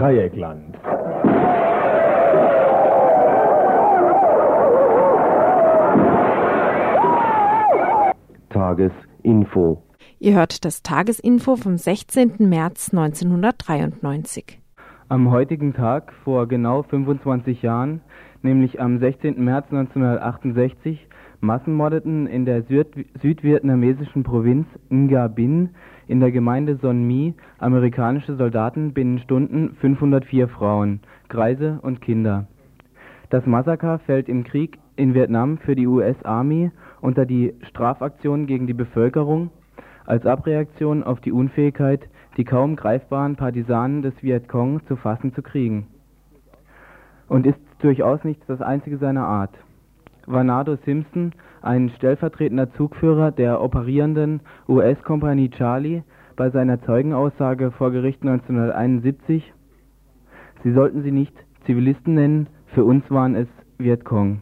Dreieckland. Tagesinfo. Ihr hört das Tagesinfo vom 16. März 1993. Am heutigen Tag vor genau 25 Jahren, nämlich am 16. März 1968, massenmordeten in der Süd südvietnamesischen Provinz Nga Binh in der Gemeinde Son Mi amerikanische Soldaten binnen Stunden 504 Frauen, Greise und Kinder. Das Massaker fällt im Krieg in Vietnam für die US Army unter die Strafaktion gegen die Bevölkerung als Abreaktion auf die Unfähigkeit, die kaum greifbaren Partisanen des Vietcong zu fassen zu kriegen. Und ist durchaus nicht das einzige seiner Art. Vanado Simpson, ein stellvertretender Zugführer der operierenden US-Kompanie Charlie, bei seiner Zeugenaussage vor Gericht 1971, Sie sollten sie nicht Zivilisten nennen, für uns waren es Vietcong.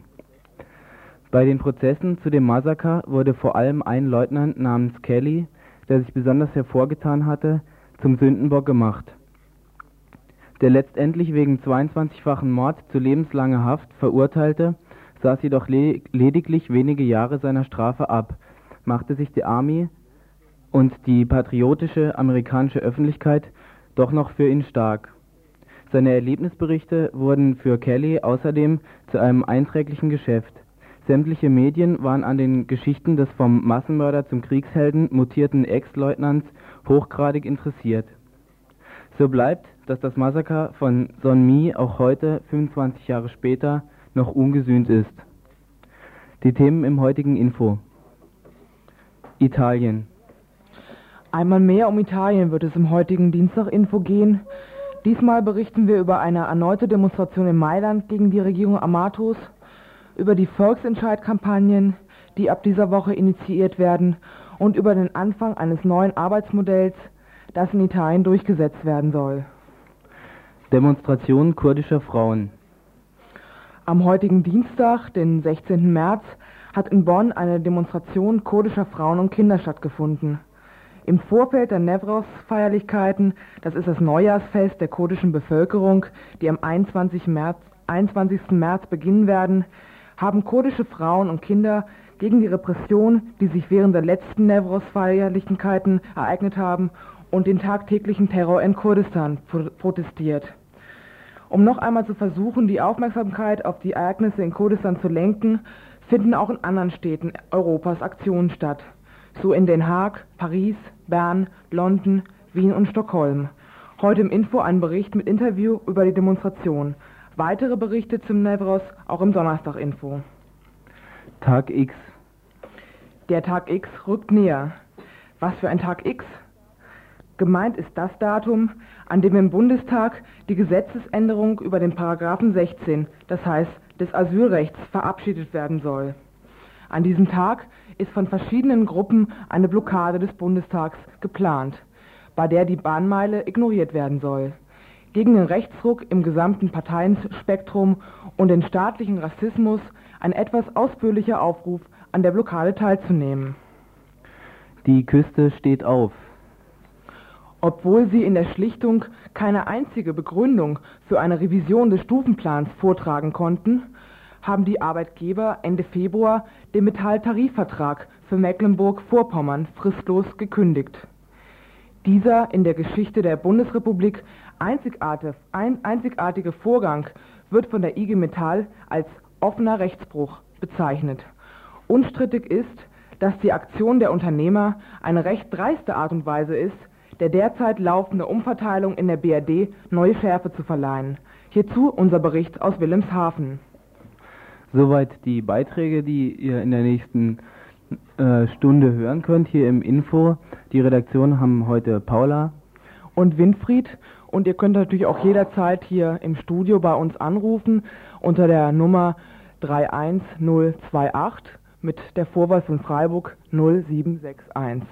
Bei den Prozessen zu dem Massaker wurde vor allem ein Leutnant namens Kelly, der sich besonders hervorgetan hatte, zum Sündenbock gemacht. Der letztendlich wegen 22-fachen Mord zu lebenslanger Haft verurteilte, saß jedoch le lediglich wenige Jahre seiner Strafe ab, machte sich die Army und die patriotische amerikanische Öffentlichkeit doch noch für ihn stark. Seine Erlebnisberichte wurden für Kelly außerdem zu einem einträglichen Geschäft. Sämtliche Medien waren an den Geschichten des vom Massenmörder zum Kriegshelden mutierten Ex-Leutnants hochgradig interessiert. So bleibt, dass das Massaker von Son Mi auch heute, 25 Jahre später, noch ungesühnt ist. Die Themen im heutigen Info. Italien. Einmal mehr um Italien wird es im heutigen Dienstag-Info gehen. Diesmal berichten wir über eine erneute Demonstration in Mailand gegen die Regierung Amatos, über die Volksentscheidkampagnen, die ab dieser Woche initiiert werden, und über den Anfang eines neuen Arbeitsmodells, das in Italien durchgesetzt werden soll. Demonstration kurdischer Frauen. Am heutigen Dienstag, den 16. März, hat in Bonn eine Demonstration kurdischer Frauen und Kinder stattgefunden. Im Vorfeld der Nevros-Feierlichkeiten, das ist das Neujahrsfest der kurdischen Bevölkerung, die am 21. März, 21. März beginnen werden, haben kurdische Frauen und Kinder gegen die Repression, die sich während der letzten Nevros-Feierlichkeiten ereignet haben, und den tagtäglichen Terror in Kurdistan protestiert. Um noch einmal zu versuchen, die Aufmerksamkeit auf die Ereignisse in Kurdistan zu lenken, finden auch in anderen Städten Europas Aktionen statt. So in Den Haag, Paris, Bern, London, Wien und Stockholm. Heute im Info ein Bericht mit Interview über die Demonstration. Weitere Berichte zum Nevros auch im Donnerstag-Info. Tag X. Der Tag X rückt näher. Was für ein Tag X? Gemeint ist das Datum, an dem im Bundestag die Gesetzesänderung über den Paragraphen 16, das heißt des Asylrechts, verabschiedet werden soll. An diesem Tag ist von verschiedenen Gruppen eine Blockade des Bundestags geplant, bei der die Bahnmeile ignoriert werden soll. Gegen den Rechtsruck im gesamten Parteienspektrum und den staatlichen Rassismus ein etwas ausführlicher Aufruf, an der Blockade teilzunehmen. Die Küste steht auf. Obwohl sie in der Schlichtung keine einzige Begründung für eine Revision des Stufenplans vortragen konnten, haben die Arbeitgeber Ende Februar den Metalltarifvertrag für Mecklenburg-Vorpommern fristlos gekündigt. Dieser in der Geschichte der Bundesrepublik einzigartige, ein, einzigartige Vorgang wird von der IG Metall als offener Rechtsbruch bezeichnet. Unstrittig ist, dass die Aktion der Unternehmer eine recht dreiste Art und Weise ist, der derzeit laufende Umverteilung in der BRD neue Schärfe zu verleihen. Hierzu unser Bericht aus Wilhelmshaven. Soweit die Beiträge, die ihr in der nächsten äh, Stunde hören könnt, hier im Info. Die Redaktion haben heute Paula und Winfried. Und ihr könnt natürlich auch jederzeit hier im Studio bei uns anrufen unter der Nummer 31028 mit der Vorwahl von Freiburg 0761.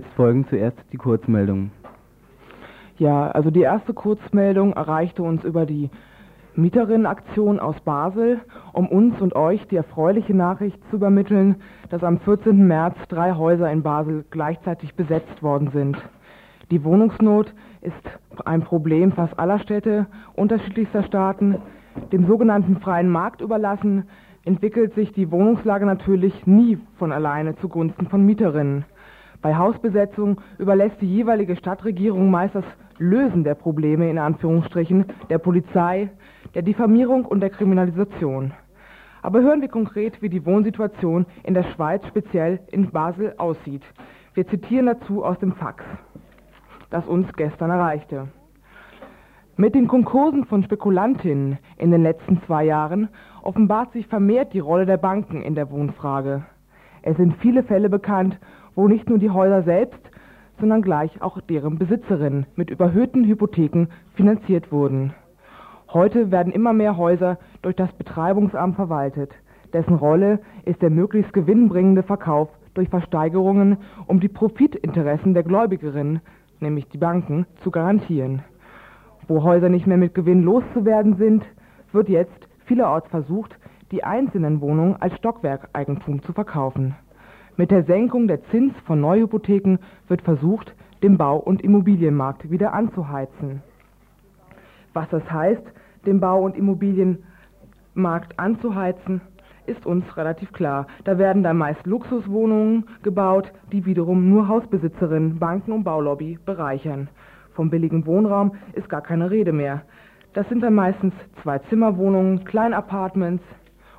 Jetzt folgen zuerst die Kurzmeldungen. Ja, also die erste Kurzmeldung erreichte uns über die Mieterinnenaktion aus Basel, um uns und euch die erfreuliche Nachricht zu übermitteln, dass am 14. März drei Häuser in Basel gleichzeitig besetzt worden sind. Die Wohnungsnot ist ein Problem fast aller Städte unterschiedlichster Staaten. Dem sogenannten freien Markt überlassen, entwickelt sich die Wohnungslage natürlich nie von alleine zugunsten von Mieterinnen. Bei Hausbesetzung überlässt die jeweilige Stadtregierung meist das Lösen der Probleme in Anführungsstrichen der Polizei, der Diffamierung und der Kriminalisation. Aber hören wir konkret, wie die Wohnsituation in der Schweiz, speziell in Basel, aussieht. Wir zitieren dazu aus dem Fax, das uns gestern erreichte. Mit den Konkursen von Spekulantinnen in den letzten zwei Jahren offenbart sich vermehrt die Rolle der Banken in der Wohnfrage. Es sind viele Fälle bekannt, wo nicht nur die Häuser selbst, sondern gleich auch deren Besitzerinnen mit überhöhten Hypotheken finanziert wurden. Heute werden immer mehr Häuser durch das Betreibungsamt verwaltet. Dessen Rolle ist der möglichst gewinnbringende Verkauf durch Versteigerungen, um die Profitinteressen der Gläubigerinnen, nämlich die Banken, zu garantieren. Wo Häuser nicht mehr mit Gewinn loszuwerden sind, wird jetzt vielerorts versucht, die einzelnen Wohnungen als Stockwerkeigentum zu verkaufen. Mit der Senkung der Zins von Neuhypotheken wird versucht, den Bau- und Immobilienmarkt wieder anzuheizen. Was das heißt, den Bau- und Immobilienmarkt anzuheizen, ist uns relativ klar. Da werden dann meist Luxuswohnungen gebaut, die wiederum nur Hausbesitzerinnen, Banken und Baulobby bereichern. Vom billigen Wohnraum ist gar keine Rede mehr. Das sind dann meistens Zwei-Zimmer-Wohnungen, Kleinapartments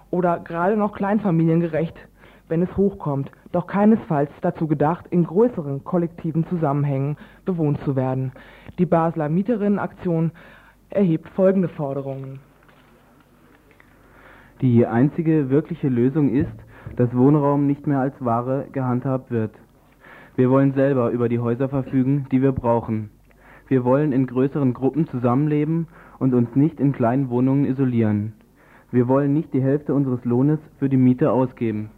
oder gerade noch kleinfamiliengerecht wenn es hochkommt, doch keinesfalls dazu gedacht, in größeren kollektiven Zusammenhängen bewohnt zu werden. Die Basler Mieterinnenaktion erhebt folgende Forderungen. Die einzige wirkliche Lösung ist, dass Wohnraum nicht mehr als Ware gehandhabt wird. Wir wollen selber über die Häuser verfügen, die wir brauchen. Wir wollen in größeren Gruppen zusammenleben und uns nicht in kleinen Wohnungen isolieren. Wir wollen nicht die Hälfte unseres Lohnes für die Miete ausgeben.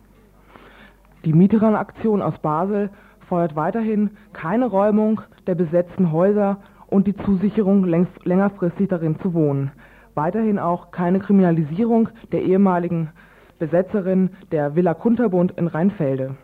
Die Mieterinnenaktion aus Basel fordert weiterhin keine Räumung der besetzten Häuser und die Zusicherung, längst, längerfristig darin zu wohnen. Weiterhin auch keine Kriminalisierung der ehemaligen Besetzerin der Villa Kunterbund in Rheinfelde.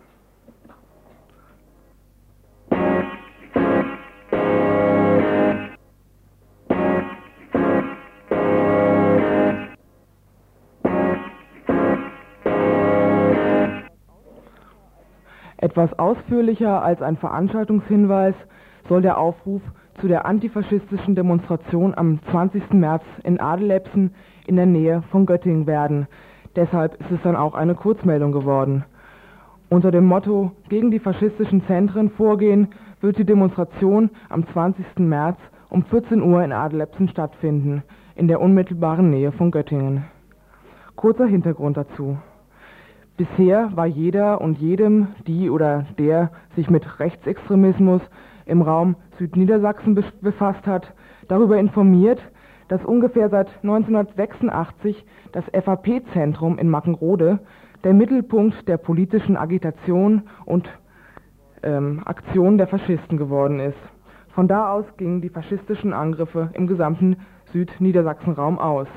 Etwas ausführlicher als ein Veranstaltungshinweis soll der Aufruf zu der antifaschistischen Demonstration am 20. März in Adelebsen in der Nähe von Göttingen werden. Deshalb ist es dann auch eine Kurzmeldung geworden. Unter dem Motto Gegen die faschistischen Zentren vorgehen wird die Demonstration am 20. März um 14 Uhr in Adelebsen stattfinden, in der unmittelbaren Nähe von Göttingen. Kurzer Hintergrund dazu. Bisher war jeder und jedem, die oder der sich mit Rechtsextremismus im Raum Südniedersachsen befasst hat, darüber informiert, dass ungefähr seit 1986 das FAP-Zentrum in Mackenrode der Mittelpunkt der politischen Agitation und ähm, Aktion der Faschisten geworden ist. Von da aus gingen die faschistischen Angriffe im gesamten Südniedersachsenraum aus.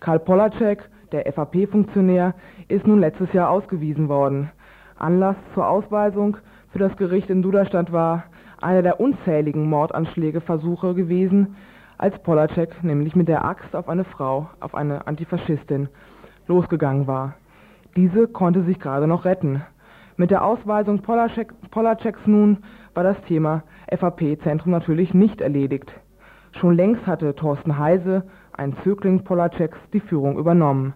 Karl Polacek der FAP-Funktionär, ist nun letztes Jahr ausgewiesen worden. Anlass zur Ausweisung für das Gericht in Duderstadt war einer der unzähligen Mordanschlägeversuche gewesen, als Polacek nämlich mit der Axt auf eine Frau, auf eine Antifaschistin, losgegangen war. Diese konnte sich gerade noch retten. Mit der Ausweisung Polacek, Polaceks nun war das Thema FAP-Zentrum natürlich nicht erledigt. Schon längst hatte Thorsten Heise ein Zögling Polaceks, die Führung übernommen.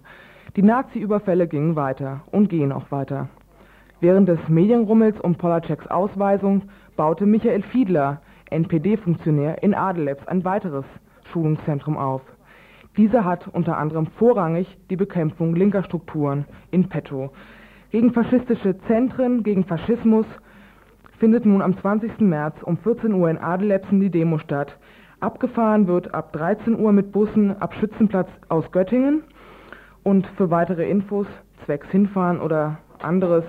Die Nazi-Überfälle gingen weiter und gehen auch weiter. Während des Medienrummels um Polaceks Ausweisung baute Michael Fiedler, NPD-Funktionär in Adelebs, ein weiteres Schulungszentrum auf. Dieser hat unter anderem vorrangig die Bekämpfung linker Strukturen in petto. Gegen faschistische Zentren, gegen Faschismus findet nun am 20. März um 14 Uhr in Adelebsen die Demo statt, Abgefahren wird ab 13 Uhr mit Bussen ab Schützenplatz aus Göttingen. Und für weitere Infos, zwecks Hinfahren oder anderes,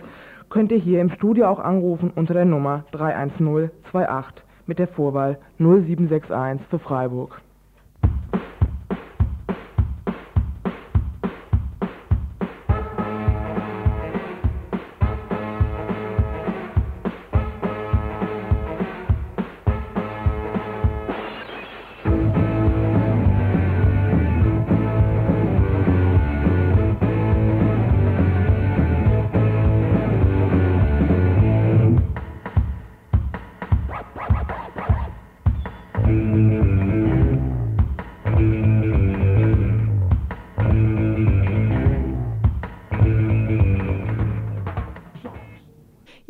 könnt ihr hier im Studio auch anrufen unter der Nummer 31028 mit der Vorwahl 0761 für Freiburg.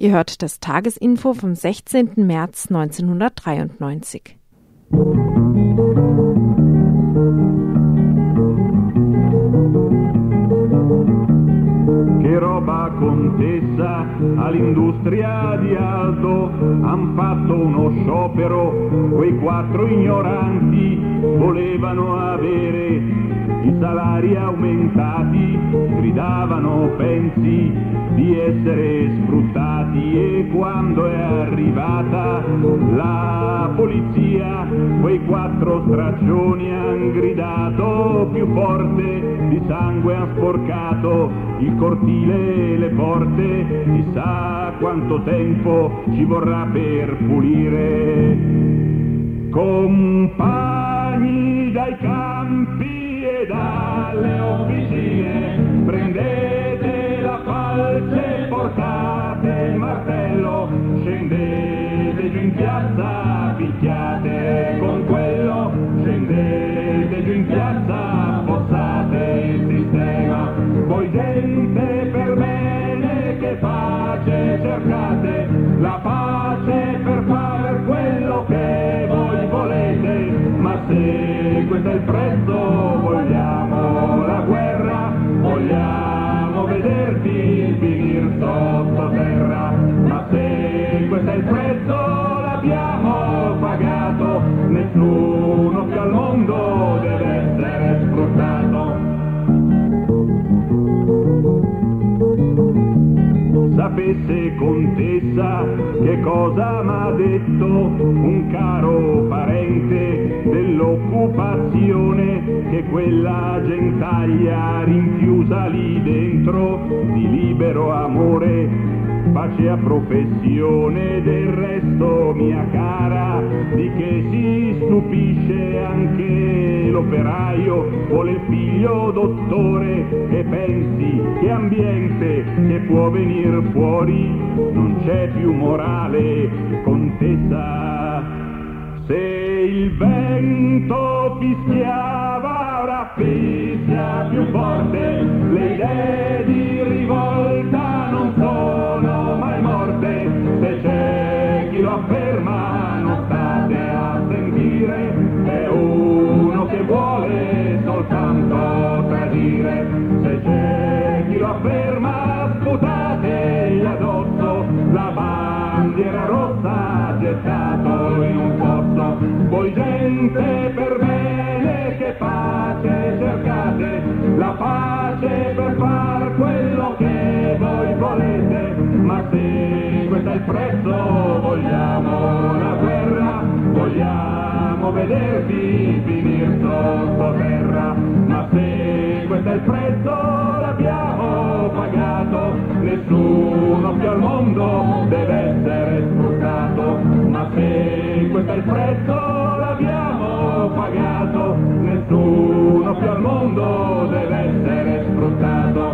Ihr hört das Tagesinfo vom 16. März 1993. Che contessa all'industria di Aldo han fatto uno sciopero, quei quattro ignoranti volevano avere i salari aumentati, gridavano pensi di essere sfruttati e quando è arrivata la polizia, quei quattro straccioni han gridato più forte, di sangue han sporcato il cortile e le porte, chissà quanto tempo ci vorrà per pulire. Compagni dai campi dalle officine, prendete la falce, portate il martello, scendete giù in piazza, picchiate con quello, scendete giù in piazza, fossate il sistema, voi gente per bene che pace cercate, il prezzo Sapesse contessa che cosa m'ha detto un caro parente dell'occupazione? Che quella gentaglia rinchiusa lì dentro di libero amore facea professione del resto mia cara di che si stupisce anche l'operaio vuole il figlio dottore e pensi che ambiente che può venir fuori non c'è più morale contessa. Se il vento fischiava ora fischia più forte. Le idee di rivolta non sono mai morte. Se c'è chi lo afferma afferma sputategli addosso la bandiera rossa gettato in un fosso voi gente per bene che pace cercate la pace per far quello che voi volete. Ma se questo è il prezzo vogliamo la guerra vogliamo vedervi finir sottoterra ma se questo è il prezzo pagato nessuno più al mondo deve essere sfruttato. Ma se questo è il prezzo l'abbiamo pagato nessuno più al mondo deve essere sfruttato.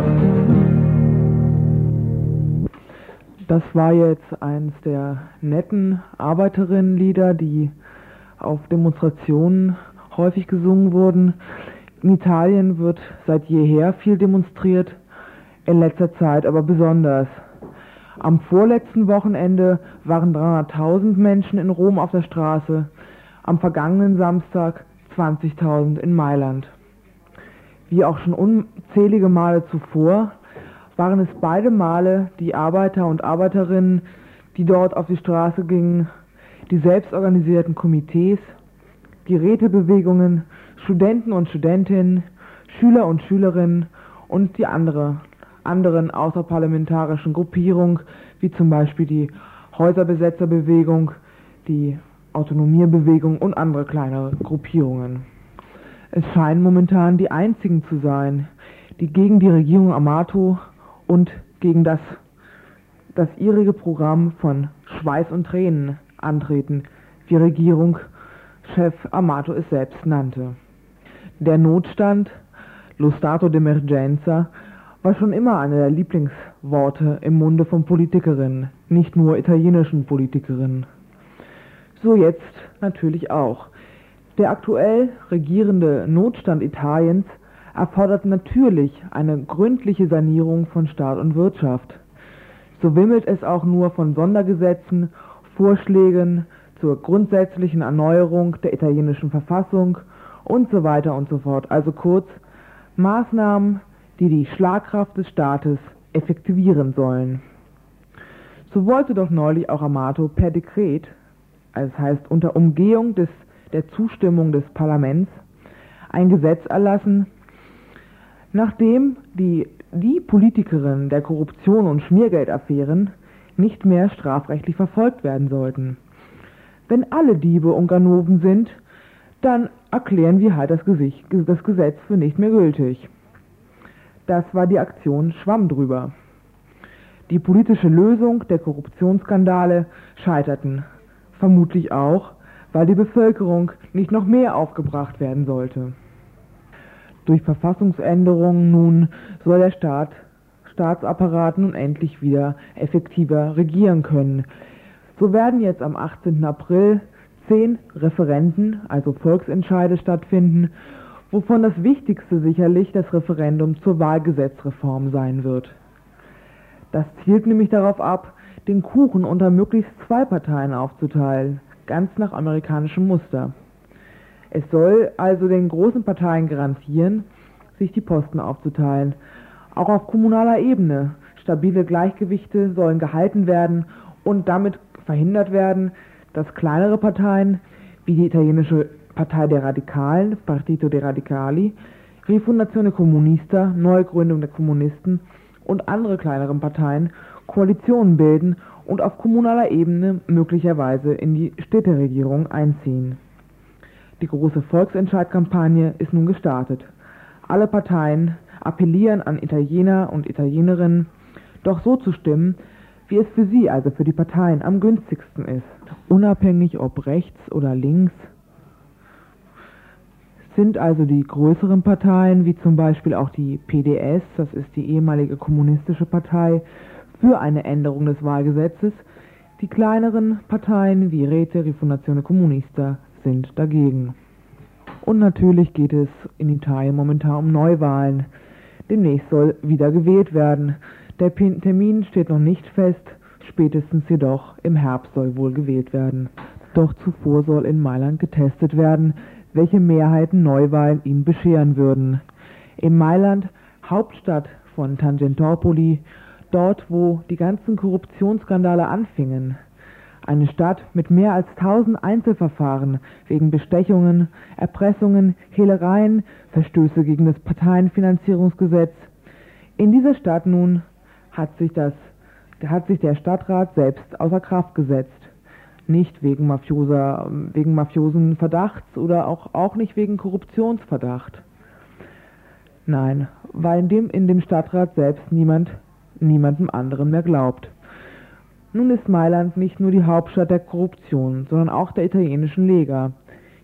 Das war jetzt eines der netten Arbeiterinnenlieder, die auf Demonstrationen häufig gesungen wurden. In Italien wird seit jeher viel demonstriert, in letzter Zeit aber besonders. Am vorletzten Wochenende waren 300.000 Menschen in Rom auf der Straße, am vergangenen Samstag 20.000 in Mailand. Wie auch schon unzählige Male zuvor waren es beide Male die Arbeiter und Arbeiterinnen, die dort auf die Straße gingen, die selbstorganisierten Komitees, die Rätebewegungen, Studenten und Studentinnen, Schüler und Schülerinnen und die andere anderen außerparlamentarischen Gruppierungen, wie zum Beispiel die Häuserbesetzerbewegung, die Autonomiebewegung und andere kleinere Gruppierungen. Es scheinen momentan die einzigen zu sein, die gegen die Regierung Amato und gegen das, das ihrige Programm von Schweiß und Tränen antreten, wie Regierungschef Amato es selbst nannte. Der Notstand, lo stato d'emergenza, war schon immer eine der Lieblingsworte im Munde von Politikerinnen, nicht nur italienischen Politikerinnen. So jetzt natürlich auch. Der aktuell regierende Notstand Italiens erfordert natürlich eine gründliche Sanierung von Staat und Wirtschaft. So wimmelt es auch nur von Sondergesetzen, Vorschlägen zur grundsätzlichen Erneuerung der italienischen Verfassung und so weiter und so fort. Also kurz Maßnahmen, die die Schlagkraft des Staates effektivieren sollen. So wollte doch neulich auch Amato per Dekret, also das heißt unter Umgehung des, der Zustimmung des Parlaments, ein Gesetz erlassen, nachdem die, die Politikerinnen der Korruption und Schmiergeldaffären nicht mehr strafrechtlich verfolgt werden sollten. Wenn alle Diebe und Ganoven sind, dann erklären wir halt das, Gesicht, das Gesetz für nicht mehr gültig. Das war die Aktion Schwamm drüber. Die politische Lösung der Korruptionsskandale scheiterten, vermutlich auch, weil die Bevölkerung nicht noch mehr aufgebracht werden sollte. Durch Verfassungsänderungen nun soll der Staat, Staatsapparat nun endlich wieder effektiver regieren können. So werden jetzt am 18. April zehn Referenten, also Volksentscheide stattfinden, wovon das wichtigste sicherlich das Referendum zur Wahlgesetzreform sein wird. Das zielt nämlich darauf ab, den Kuchen unter möglichst zwei Parteien aufzuteilen, ganz nach amerikanischem Muster. Es soll also den großen Parteien garantieren, sich die Posten aufzuteilen. Auch auf kommunaler Ebene. Stabile Gleichgewichte sollen gehalten werden und damit verhindert werden, dass kleinere Parteien wie die italienische Partei der Radikalen, Partito dei Radicali, Rifondazione Comunista, Neugründung der Kommunisten und andere kleineren Parteien Koalitionen bilden und auf kommunaler Ebene möglicherweise in die Städteregierung einziehen. Die große Volksentscheidkampagne ist nun gestartet. Alle Parteien appellieren an Italiener und Italienerinnen, doch so zu stimmen, wie es für sie, also für die Parteien, am günstigsten ist. Unabhängig ob rechts oder links, sind also die größeren Parteien, wie zum Beispiel auch die PDS, das ist die ehemalige kommunistische Partei, für eine Änderung des Wahlgesetzes. Die kleineren Parteien wie Rete Rifondazione Comunista sind dagegen. Und natürlich geht es in Italien momentan um Neuwahlen. Demnächst soll wieder gewählt werden. Der Termin steht noch nicht fest, spätestens jedoch im Herbst soll wohl gewählt werden. Doch zuvor soll in Mailand getestet werden, welche Mehrheiten Neuwahlen ihn bescheren würden. In Mailand, Hauptstadt von Tangentopoli, dort wo die ganzen Korruptionsskandale anfingen, eine Stadt mit mehr als tausend Einzelverfahren wegen Bestechungen, Erpressungen, Hehlereien, Verstöße gegen das Parteienfinanzierungsgesetz. In dieser Stadt nun hat sich, das, hat sich der Stadtrat selbst außer Kraft gesetzt. Nicht wegen, Mafioser, wegen mafiosen Verdachts oder auch, auch nicht wegen Korruptionsverdacht. Nein, weil in dem, in dem Stadtrat selbst niemand niemandem anderen mehr glaubt. Nun ist Mailand nicht nur die Hauptstadt der Korruption, sondern auch der italienischen Lega.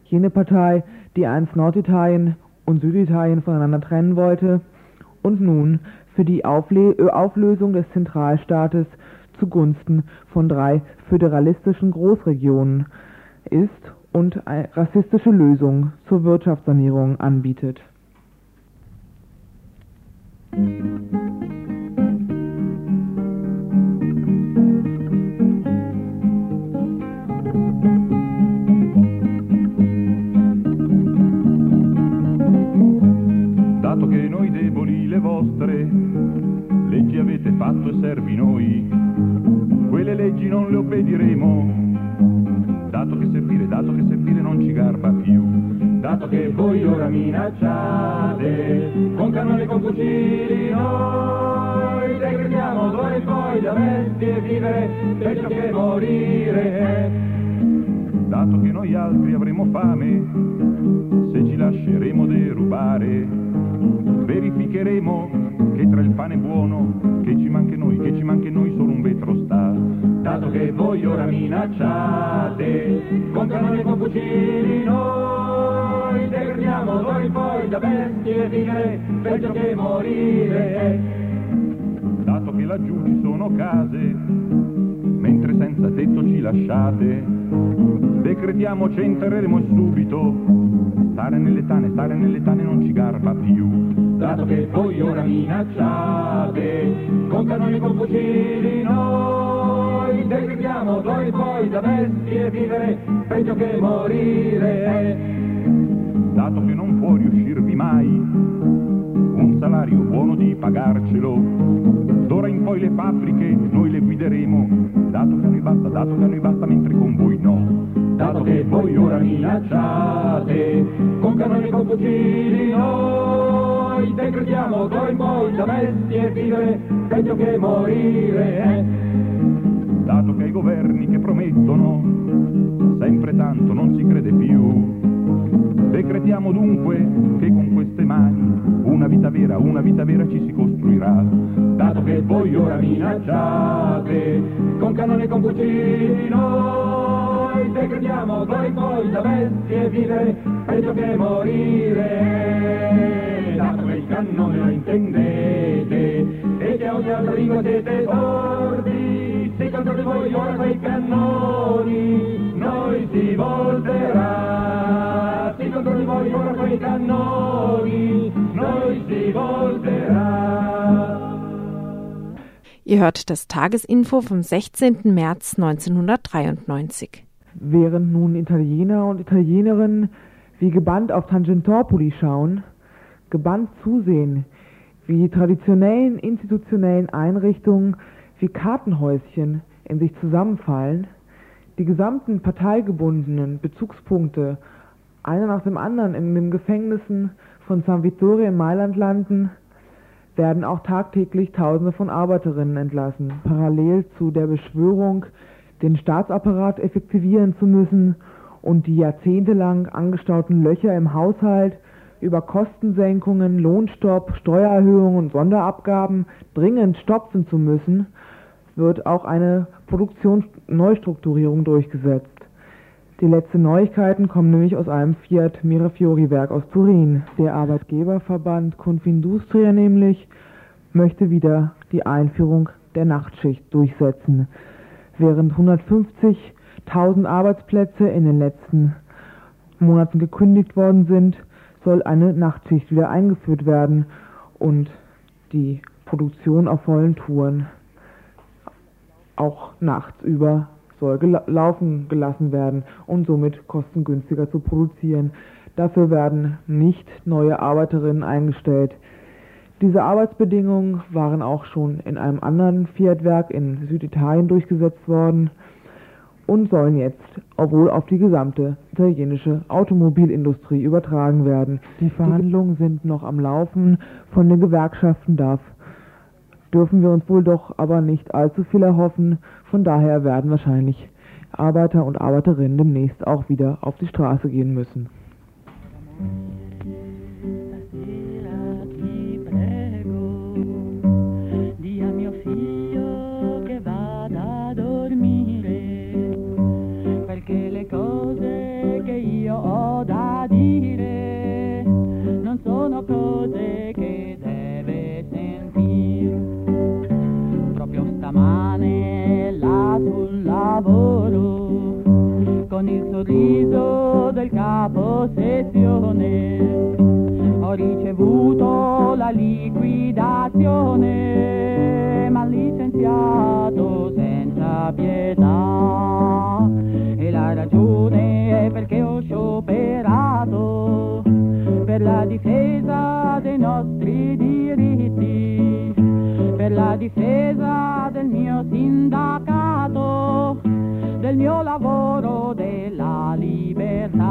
Jene Partei, die einst Norditalien und Süditalien voneinander trennen wollte und nun für die Auflösung des Zentralstaates zugunsten von drei föderalistischen Großregionen ist und rassistische Lösung zur Wirtschaftssanierung anbietet. vostre leggi avete fatto e servi noi, quelle leggi non le obbediremo, dato che servire, dato che servire non ci garba più. Dato che voi ora minacciate, con cannoni e con fucili noi da bestie vivere peggio che morire. Dato che noi altri avremo fame, se ci lasceremo derubare, verificheremo che tra il pane buono, che ci manca noi, che ci manca noi solo un vetro sta. Dato che voi ora minacciate, con cannoni e con fucili noi degradiamo voi poi da bestie vivere peggio che morire. Dato che laggiù ci sono case, mentre senza tetto ci lasciate, decretiamo ci entreremo subito. Stare nelle tane, stare nelle tane non ci garba più. Dato che voi ora minacciate, con cannoni e con fucili noi decretiamo voi poi da bestie vivere peggio che morire. Dato che non può riuscirvi mai un salario buono di pagarcelo, d'ora in poi le fabbriche noi le guideremo, dato che a noi basta, dato che a noi basta mentre con voi no. Dato che voi ora minacciate, con cannoni e con fucili noi decretiamo voi poi da bestie vivere peggio che morire. Dato che i governi che promettono sempre tanto non si crede più, decretiamo dunque che con queste mani una vita vera, una vita vera ci si costruirà. Dato che voi ora minacciate, con cannoni e con fucili noi decretiamo voi poi da bestie vivere peggio che morire. Dato che il cannone lo intendete e che ogni altra lingua siete sordi, se contro di voi ora quei cannoni noi si volterà. Ora quei cannoni noi si volterà. Ihr hört das Tagesinfo vom 16. März 1993. Während nun Italiener und Italienerinnen wie gebannt auf Tangentopoli schauen, gebannt zusehen, wie die traditionellen institutionellen Einrichtungen wie Kartenhäuschen in sich zusammenfallen, die gesamten parteigebundenen Bezugspunkte einer nach dem anderen in den Gefängnissen von San Vittore in Mailand landen, werden auch tagtäglich Tausende von Arbeiterinnen entlassen, parallel zu der Beschwörung, den Staatsapparat effektivieren zu müssen und die jahrzehntelang angestauten Löcher im Haushalt über Kostensenkungen, Lohnstopp, Steuererhöhungen und Sonderabgaben dringend stopfen zu müssen, wird auch eine Produktionsneustrukturierung durchgesetzt. Die letzten Neuigkeiten kommen nämlich aus einem Fiat Mirafiori-Werk aus Turin. Der Arbeitgeberverband Confindustria nämlich möchte wieder die Einführung der Nachtschicht durchsetzen. Während 150.000 Arbeitsplätze in den letzten Monaten gekündigt worden sind, soll eine Nachtschicht wieder eingeführt werden und die Produktion auf vollen Touren auch nachts über soll gela laufen gelassen werden und somit kostengünstiger zu produzieren. Dafür werden nicht neue Arbeiterinnen eingestellt. Diese Arbeitsbedingungen waren auch schon in einem anderen Fiat-Werk in Süditalien durchgesetzt worden und sollen jetzt obwohl auf die gesamte italienische Automobilindustrie übertragen werden. Die Verhandlungen sind noch am Laufen. Von den Gewerkschaften darf dürfen wir uns wohl doch aber nicht allzu viel erhoffen. Von daher werden wahrscheinlich Arbeiter und Arbeiterinnen demnächst auch wieder auf die Straße gehen müssen. Sorriso del capo sezione ho ricevuto la liquidazione, ma licenziato senza pietà. E la ragione è perché ho scioperato per la difesa dei nostri diritti, per la difesa del mio sindacato, del mio lavoro della libertà.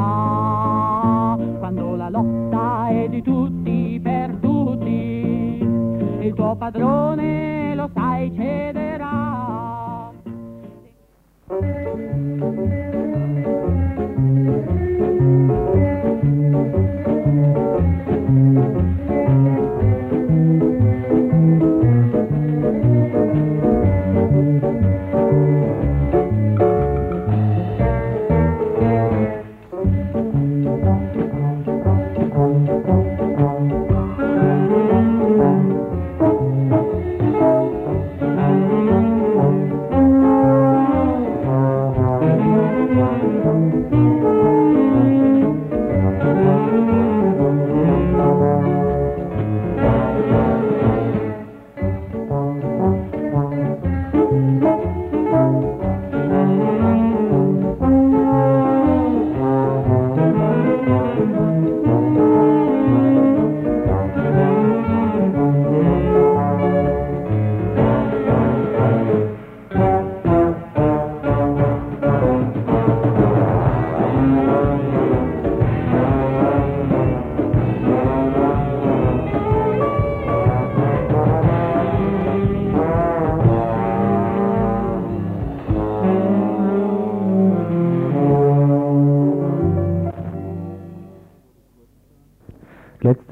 Quando la lotta è di tutti per tutti, il tuo padrone lo sai cederà.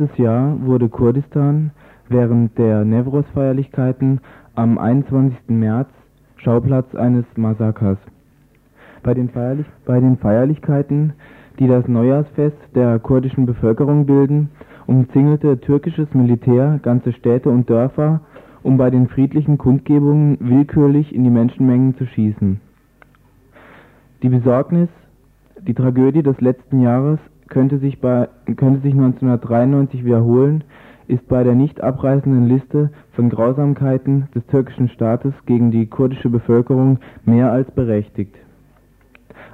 Letztes Jahr wurde Kurdistan während der Newroz-Feierlichkeiten am 21. März Schauplatz eines Massakers. Bei den, Feierlich bei den Feierlichkeiten, die das Neujahrsfest der kurdischen Bevölkerung bilden, umzingelte türkisches Militär ganze Städte und Dörfer, um bei den friedlichen Kundgebungen willkürlich in die Menschenmengen zu schießen. Die Besorgnis, die Tragödie des letzten Jahres könnte sich, bei, könnte sich 1993 wiederholen, ist bei der nicht abreißenden Liste von Grausamkeiten des türkischen Staates gegen die kurdische Bevölkerung mehr als berechtigt.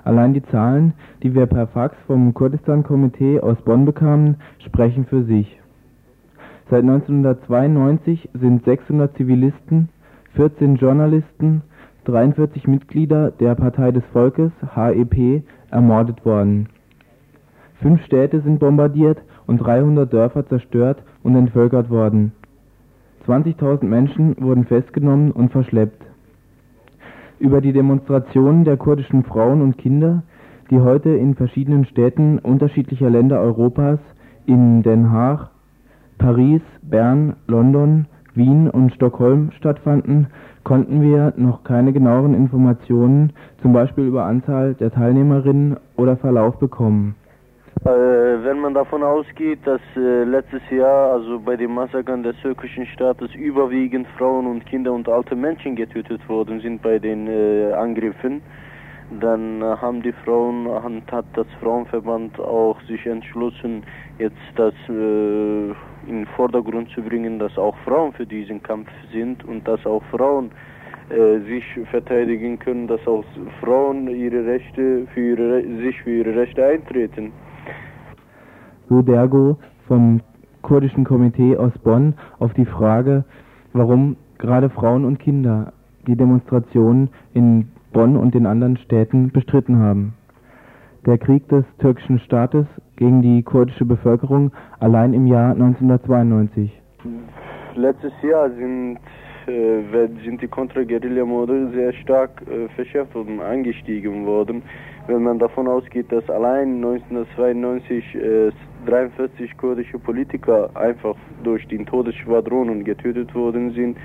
Allein die Zahlen, die wir per Fax vom Kurdistan-Komitee aus Bonn bekamen, sprechen für sich. Seit 1992 sind 600 Zivilisten, 14 Journalisten, 43 Mitglieder der Partei des Volkes HEP ermordet worden. Fünf Städte sind bombardiert und 300 Dörfer zerstört und entvölkert worden. 20.000 Menschen wurden festgenommen und verschleppt. Über die Demonstrationen der kurdischen Frauen und Kinder, die heute in verschiedenen Städten unterschiedlicher Länder Europas, in Den Haag, Paris, Bern, London, Wien und Stockholm stattfanden, konnten wir noch keine genaueren Informationen, zum Beispiel über Anzahl der Teilnehmerinnen oder Verlauf bekommen. Äh, wenn man davon ausgeht, dass äh, letztes Jahr, also bei den Massakern des türkischen Staates, überwiegend Frauen und Kinder und alte Menschen getötet worden sind bei den äh, Angriffen, dann haben die Frauen, hat das Frauenverband auch sich entschlossen, jetzt das äh, in den Vordergrund zu bringen, dass auch Frauen für diesen Kampf sind und dass auch Frauen äh, sich verteidigen können, dass auch Frauen ihre Rechte für ihre, sich für ihre Rechte eintreten. Dergo vom kurdischen Komitee aus Bonn auf die Frage, warum gerade Frauen und Kinder die Demonstrationen in Bonn und den anderen Städten bestritten haben. Der Krieg des türkischen Staates gegen die kurdische Bevölkerung allein im Jahr 1992. Letztes Jahr sind, äh, sind die Kontra-Guerilla-Morde sehr stark äh, verschärft und angestiegen worden. Wenn man davon ausgeht, dass allein 1992 äh, 43 kurdische Politiker einfach durch die Todesschwadronen getötet worden sind,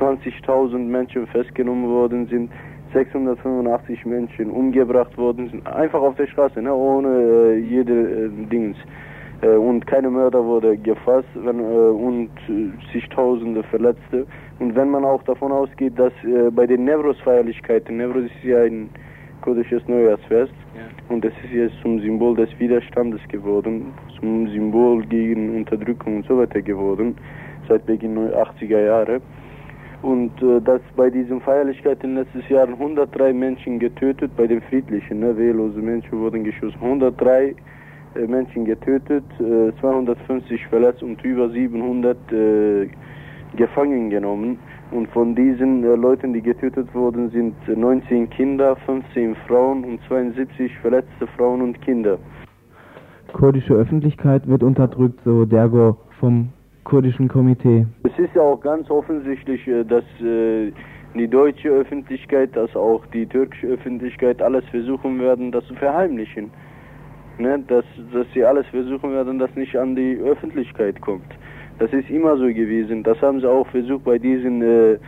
20.000 Menschen festgenommen worden sind, 685 Menschen umgebracht worden sind, einfach auf der Straße, ne, ohne äh, jede äh, Dings. Äh, und keine Mörder wurde gefasst wenn, äh, und äh, zigtausende Verletzte. Und wenn man auch davon ausgeht, dass äh, bei den Nevros-Feierlichkeiten, Nevros ist ja ein kurdisches Neujahrsfest, ja. und das ist jetzt zum Symbol des Widerstandes geworden, zum Symbol gegen Unterdrückung und so weiter geworden, seit Beginn 80er Jahre. Und äh, dass bei diesen Feierlichkeiten letztes Jahr 103 Menschen getötet, bei den friedlichen, ne, wehrlose Menschen wurden geschossen, 103 äh, Menschen getötet, äh, 250 verletzt und über 700 äh, gefangen genommen. Und von diesen äh, Leuten, die getötet wurden, sind 19 Kinder, 15 Frauen und 72 verletzte Frauen und Kinder kurdische Öffentlichkeit wird unterdrückt, so Dergo vom kurdischen Komitee. Es ist ja auch ganz offensichtlich, äh, dass äh, die deutsche Öffentlichkeit, als auch die türkische Öffentlichkeit alles versuchen werden, das zu verheimlichen. Ne? Dass, dass sie alles versuchen werden, dass nicht an die Öffentlichkeit kommt. Das ist immer so gewesen. Das haben sie auch versucht bei diesem äh,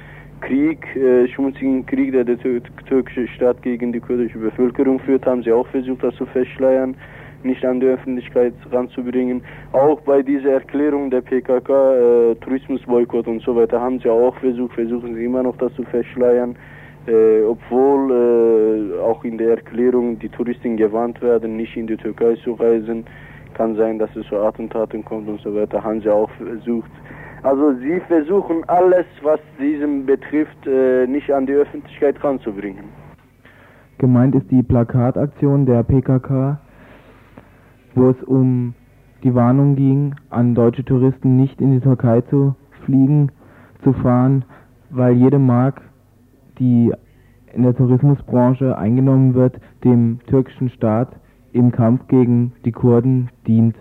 Krieg, äh, schmutzigen Krieg, der die türkische Staat gegen die kurdische Bevölkerung führt, haben sie auch versucht, das zu verschleiern nicht an die Öffentlichkeit ranzubringen. Auch bei dieser Erklärung der PKK, äh, Tourismusboykott und so weiter, haben sie auch versucht, versuchen sie immer noch das zu verschleiern. Äh, obwohl äh, auch in der Erklärung die Touristen gewarnt werden, nicht in die Türkei zu reisen. Kann sein, dass es zu Attentaten kommt und so weiter, haben sie auch versucht. Also sie versuchen alles, was diesem betrifft, äh, nicht an die Öffentlichkeit ranzubringen. Gemeint ist die Plakataktion der PKK wo es um die Warnung ging, an deutsche Touristen nicht in die Türkei zu fliegen, zu fahren, weil jede Mark, die in der Tourismusbranche eingenommen wird, dem türkischen Staat im Kampf gegen die Kurden dient.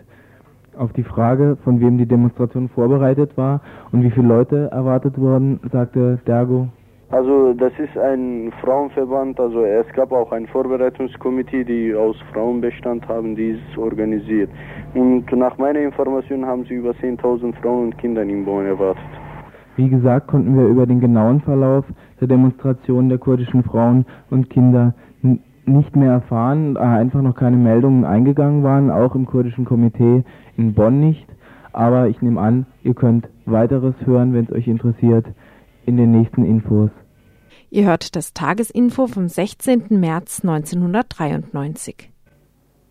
Auf die Frage, von wem die Demonstration vorbereitet war und wie viele Leute erwartet wurden, sagte Dergo, also das ist ein Frauenverband, also es gab auch ein Vorbereitungskomitee, die aus Frauen bestand haben, die es organisiert. Und nach meiner Information haben sie über 10.000 Frauen und Kinder in Bonn erwartet. Wie gesagt, konnten wir über den genauen Verlauf der Demonstration der kurdischen Frauen und Kinder nicht mehr erfahren, da einfach noch keine Meldungen eingegangen waren, auch im kurdischen Komitee in Bonn nicht. Aber ich nehme an, ihr könnt weiteres hören, wenn es euch interessiert, in den nächsten Infos. Ihr hört das Tagesinfo vom 16. März 1993.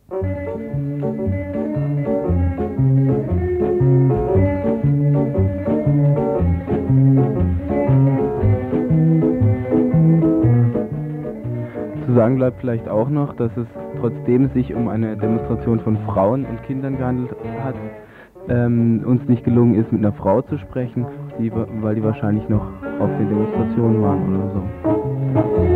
Zu sagen bleibt vielleicht auch noch, dass es trotzdem sich um eine Demonstration von Frauen und Kindern gehandelt hat, ähm, uns nicht gelungen ist, mit einer Frau zu sprechen, die, weil die wahrscheinlich noch auf den Demonstrationen waren oder so.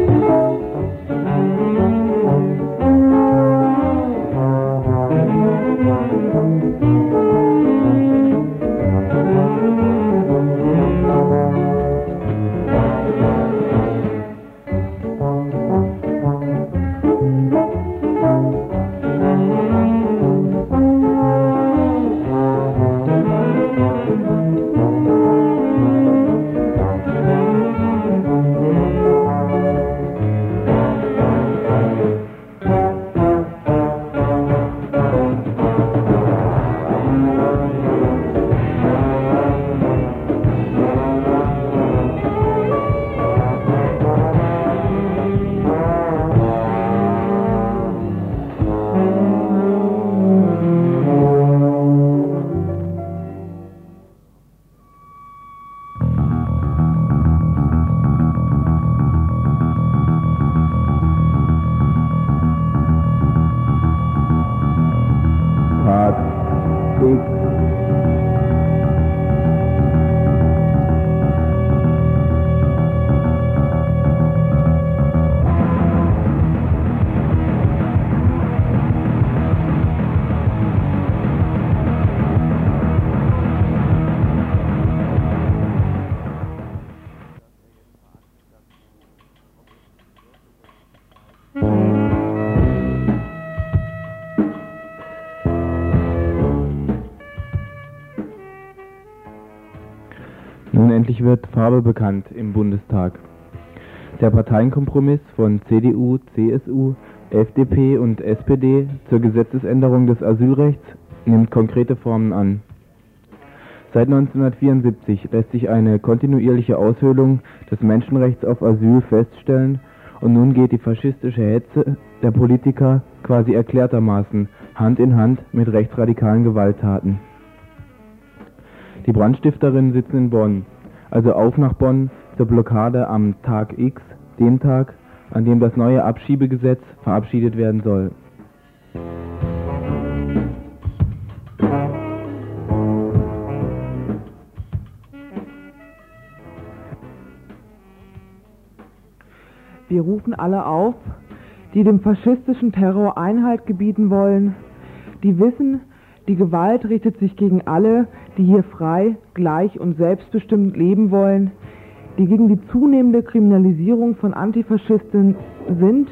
Endlich wird Farbe bekannt im Bundestag. Der Parteienkompromiss von CDU, CSU, FDP und SPD zur Gesetzesänderung des Asylrechts nimmt konkrete Formen an. Seit 1974 lässt sich eine kontinuierliche Aushöhlung des Menschenrechts auf Asyl feststellen und nun geht die faschistische Hetze der Politiker quasi erklärtermaßen Hand in Hand mit rechtsradikalen Gewalttaten. Die Brandstifterinnen sitzen in Bonn, also auf nach Bonn zur Blockade am Tag X, dem Tag, an dem das neue Abschiebegesetz verabschiedet werden soll. Wir rufen alle auf, die dem faschistischen Terror Einhalt gebieten wollen, die wissen, die Gewalt richtet sich gegen alle, die hier frei, gleich und selbstbestimmt leben wollen, die gegen die zunehmende Kriminalisierung von Antifaschisten sind,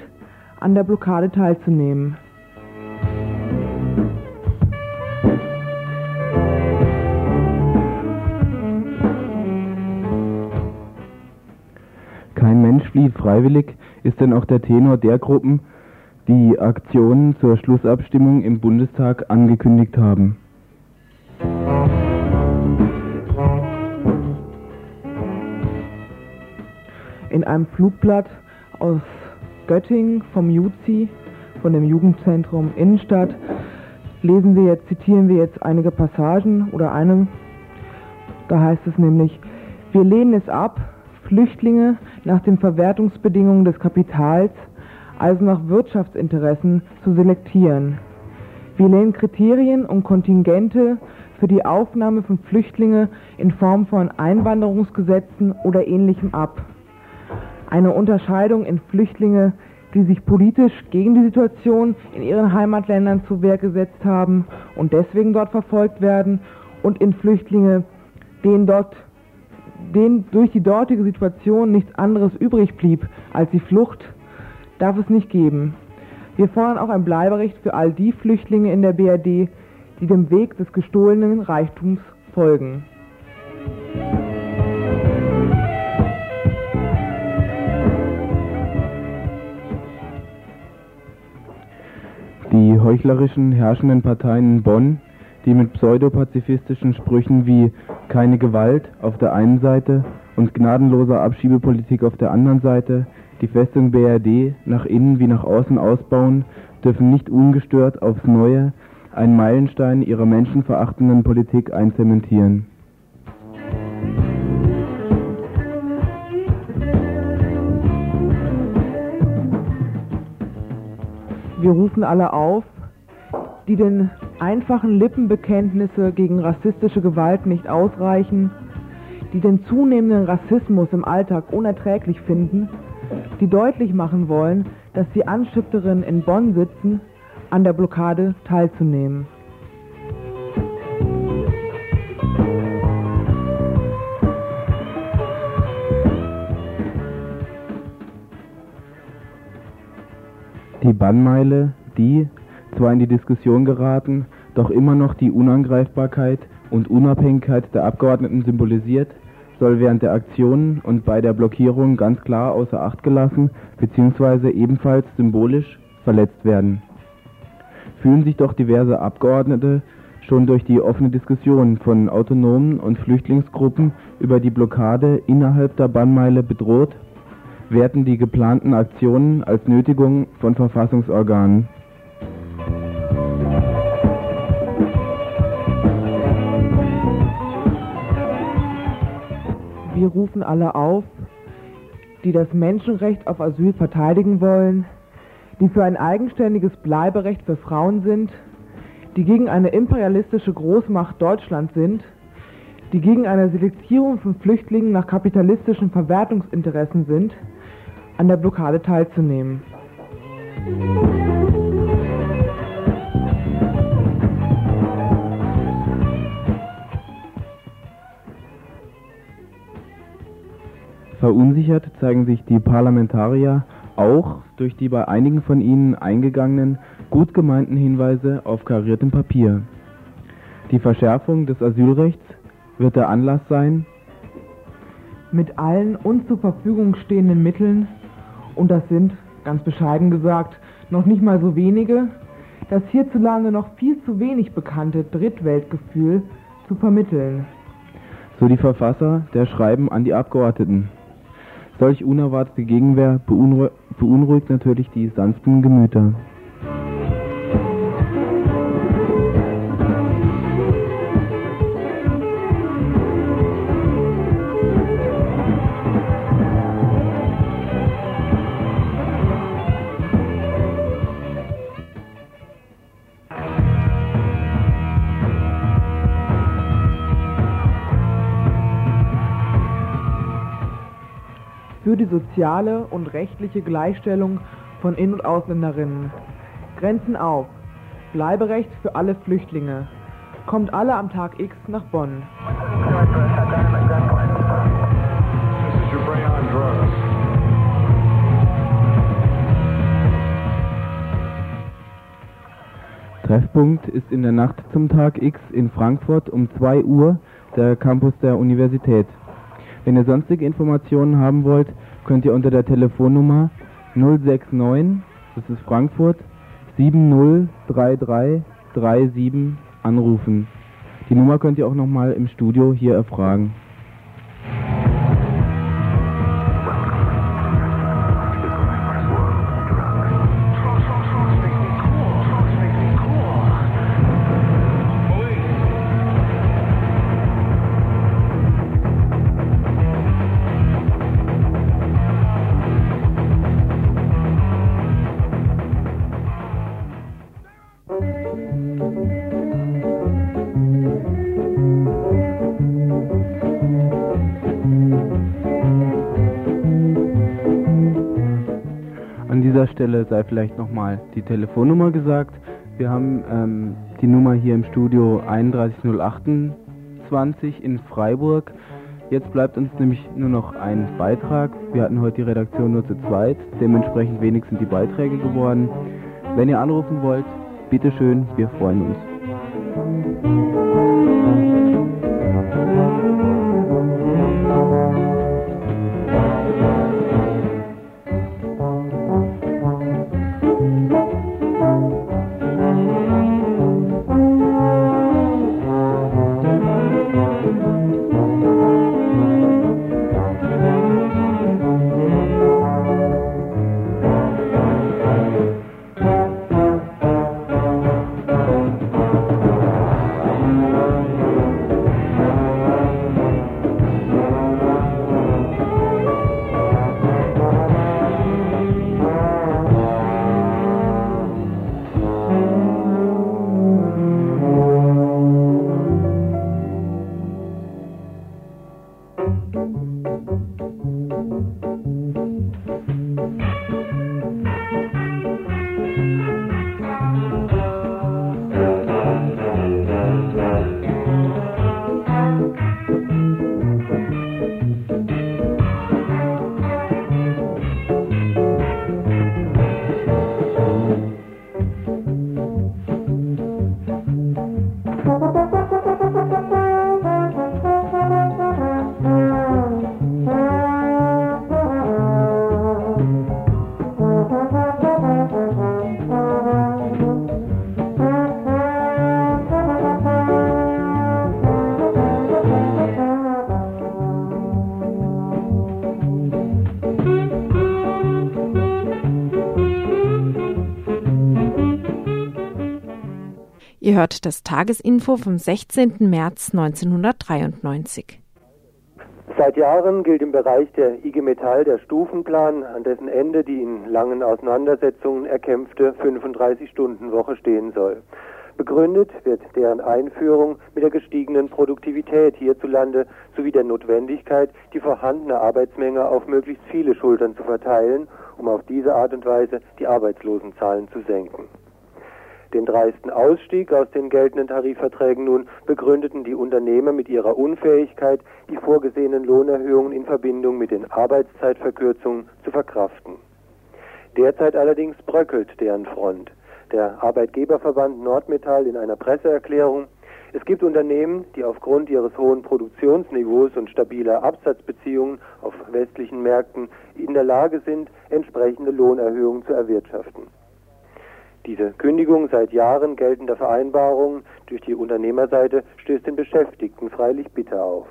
an der Blockade teilzunehmen. Kein Mensch flieht freiwillig, ist denn auch der Tenor der Gruppen, die Aktionen zur Schlussabstimmung im Bundestag angekündigt haben. In einem Flugblatt aus Göttingen vom JUZI, von dem Jugendzentrum Innenstadt, lesen wir jetzt, zitieren wir jetzt einige Passagen oder eine. Da heißt es nämlich, wir lehnen es ab, Flüchtlinge nach den Verwertungsbedingungen des Kapitals, also nach Wirtschaftsinteressen, zu selektieren. Wir lehnen Kriterien und Kontingente für die Aufnahme von Flüchtlingen in Form von Einwanderungsgesetzen oder ähnlichem ab. Eine Unterscheidung in Flüchtlinge, die sich politisch gegen die Situation in ihren Heimatländern zu Wehr gesetzt haben und deswegen dort verfolgt werden, und in Flüchtlinge, denen dort denen durch die dortige Situation nichts anderes übrig blieb als die Flucht, darf es nicht geben. Wir fordern auch ein Bleiberecht für all die Flüchtlinge in der BRD, die dem Weg des gestohlenen Reichtums folgen. Die heuchlerischen herrschenden Parteien in Bonn, die mit pseudopazifistischen Sprüchen wie keine Gewalt auf der einen Seite und gnadenloser Abschiebepolitik auf der anderen Seite die Festung BRD nach innen wie nach außen ausbauen, dürfen nicht ungestört aufs Neue einen Meilenstein ihrer menschenverachtenden Politik einzementieren. Wir rufen alle auf, die den einfachen Lippenbekenntnisse gegen rassistische Gewalt nicht ausreichen, die den zunehmenden Rassismus im Alltag unerträglich finden, die deutlich machen wollen, dass die Anstifterinnen in Bonn sitzen, an der Blockade teilzunehmen. Die Bannmeile, die, zwar in die Diskussion geraten, doch immer noch die Unangreifbarkeit und Unabhängigkeit der Abgeordneten symbolisiert, soll während der Aktionen und bei der Blockierung ganz klar außer Acht gelassen bzw. ebenfalls symbolisch verletzt werden. Fühlen sich doch diverse Abgeordnete schon durch die offene Diskussion von autonomen und Flüchtlingsgruppen über die Blockade innerhalb der Bannmeile bedroht, werten die geplanten Aktionen als Nötigung von Verfassungsorganen. Wir rufen alle auf, die das Menschenrecht auf Asyl verteidigen wollen, die für ein eigenständiges Bleiberecht für Frauen sind, die gegen eine imperialistische Großmacht Deutschland sind, die gegen eine Selektierung von Flüchtlingen nach kapitalistischen Verwertungsinteressen sind, an der Blockade teilzunehmen. Verunsichert zeigen sich die Parlamentarier auch durch die bei einigen von ihnen eingegangenen, gut gemeinten Hinweise auf kariertem Papier. Die Verschärfung des Asylrechts wird der Anlass sein, mit allen uns zur Verfügung stehenden Mitteln, und das sind, ganz bescheiden gesagt, noch nicht mal so wenige, das hierzulande noch viel zu wenig bekannte Drittweltgefühl zu vermitteln. So die Verfasser der Schreiben an die Abgeordneten. Solch unerwartete Gegenwehr beunruhigt natürlich die sanften Gemüter. die soziale und rechtliche Gleichstellung von In- und Ausländerinnen. Grenzen auf. Bleiberecht für alle Flüchtlinge. Kommt alle am Tag X nach Bonn. Treffpunkt ist in der Nacht zum Tag X in Frankfurt um 2 Uhr der Campus der Universität. Wenn ihr sonstige Informationen haben wollt, könnt ihr unter der Telefonnummer 069, das ist Frankfurt, 703337 anrufen. Die Nummer könnt ihr auch nochmal im Studio hier erfragen. Dieser Stelle sei vielleicht nochmal die Telefonnummer gesagt. Wir haben ähm, die Nummer hier im Studio 31028 in Freiburg. Jetzt bleibt uns nämlich nur noch ein Beitrag. Wir hatten heute die Redaktion nur zu zweit, dementsprechend wenig sind die Beiträge geworden. Wenn ihr anrufen wollt, bitteschön, wir freuen uns. Ihr hört das Tagesinfo vom 16. März 1993. Seit Jahren gilt im Bereich der IG Metall der Stufenplan, an dessen Ende die in langen Auseinandersetzungen erkämpfte 35-Stunden-Woche stehen soll. Begründet wird deren Einführung mit der gestiegenen Produktivität hierzulande sowie der Notwendigkeit, die vorhandene Arbeitsmenge auf möglichst viele Schultern zu verteilen, um auf diese Art und Weise die Arbeitslosenzahlen zu senken. Den dreisten Ausstieg aus den geltenden Tarifverträgen nun begründeten die Unternehmer mit ihrer Unfähigkeit, die vorgesehenen Lohnerhöhungen in Verbindung mit den Arbeitszeitverkürzungen zu verkraften. Derzeit allerdings bröckelt deren Front. Der Arbeitgeberverband Nordmetall in einer Presseerklärung es gibt Unternehmen, die aufgrund ihres hohen Produktionsniveaus und stabiler Absatzbeziehungen auf westlichen Märkten in der Lage sind, entsprechende Lohnerhöhungen zu erwirtschaften. Diese Kündigung seit Jahren geltender Vereinbarungen durch die Unternehmerseite stößt den Beschäftigten freilich bitter auf.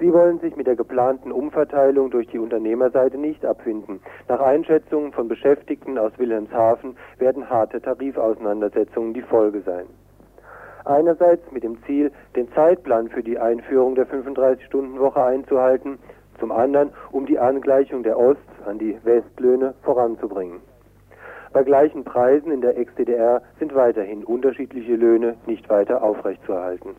Sie wollen sich mit der geplanten Umverteilung durch die Unternehmerseite nicht abfinden. Nach Einschätzungen von Beschäftigten aus Wilhelmshaven werden harte Tarifauseinandersetzungen die Folge sein. Einerseits mit dem Ziel, den Zeitplan für die Einführung der 35-Stunden-Woche einzuhalten, zum anderen, um die Angleichung der Ost- an die Westlöhne voranzubringen. Bei gleichen Preisen in der Ex-DDR sind weiterhin unterschiedliche Löhne nicht weiter aufrechtzuerhalten.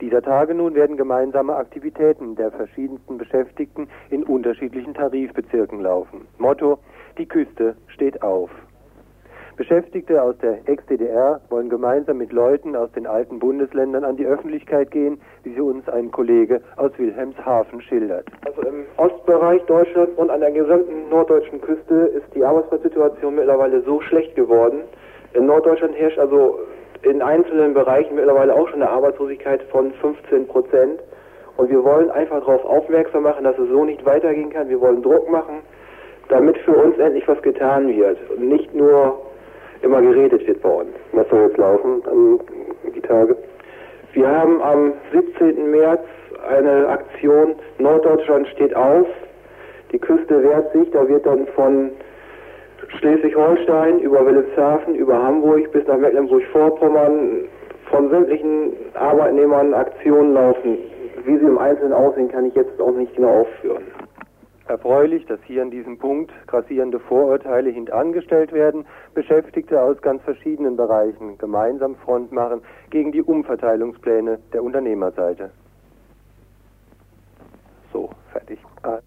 Dieser Tage nun werden gemeinsame Aktivitäten der verschiedensten Beschäftigten in unterschiedlichen Tarifbezirken laufen. Motto, die Küste steht auf. Beschäftigte aus der Ex-DDR wollen gemeinsam mit Leuten aus den alten Bundesländern an die Öffentlichkeit gehen, wie sie uns ein Kollege aus Wilhelmshaven schildert. Also im Ostbereich Deutschlands und an der gesamten norddeutschen Küste ist die Arbeitsplatzsituation mittlerweile so schlecht geworden, In Norddeutschland herrscht also in einzelnen Bereichen mittlerweile auch schon eine Arbeitslosigkeit von 15 Prozent. Und wir wollen einfach darauf aufmerksam machen, dass es so nicht weitergehen kann. Wir wollen Druck machen, damit für uns endlich was getan wird nicht nur immer geredet wird bei uns. Was soll jetzt laufen an die Tage? Wir haben am 17. März eine Aktion Norddeutschland steht auf. Die Küste wehrt sich. Da wird dann von Schleswig-Holstein über Wilhelmshaven, über Hamburg bis nach Mecklenburg-Vorpommern von sämtlichen Arbeitnehmern Aktionen laufen. Wie sie im Einzelnen aussehen, kann ich jetzt auch nicht genau aufführen. Erfreulich, dass hier an diesem Punkt grassierende Vorurteile hintangestellt werden, Beschäftigte aus ganz verschiedenen Bereichen gemeinsam Front machen gegen die Umverteilungspläne der Unternehmerseite. So, fertig. Ah.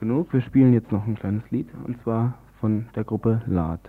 Genug. Wir spielen jetzt noch ein kleines Lied und zwar von der Gruppe Lad.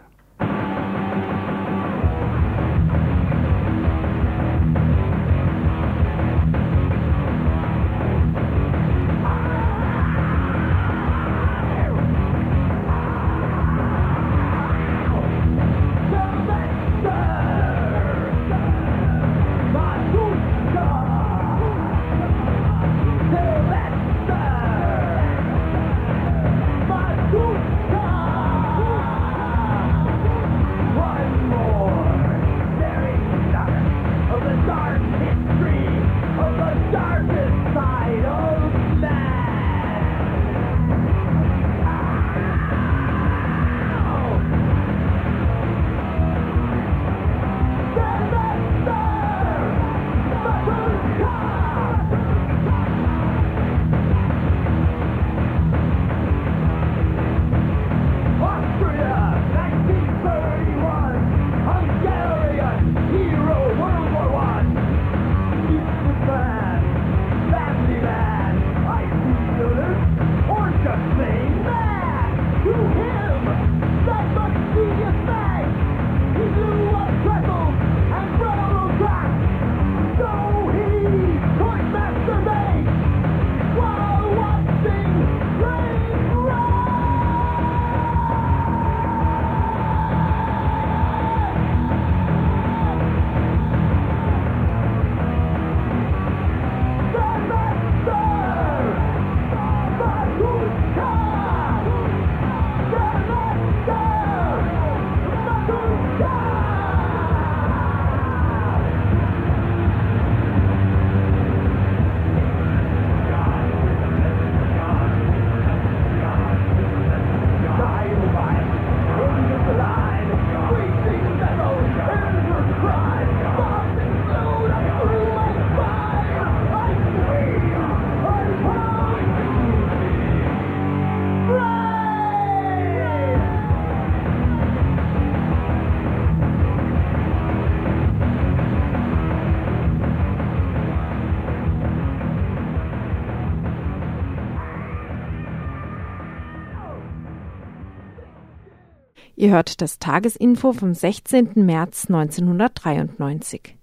Ihr hört das Tagesinfo vom 16. März 1993.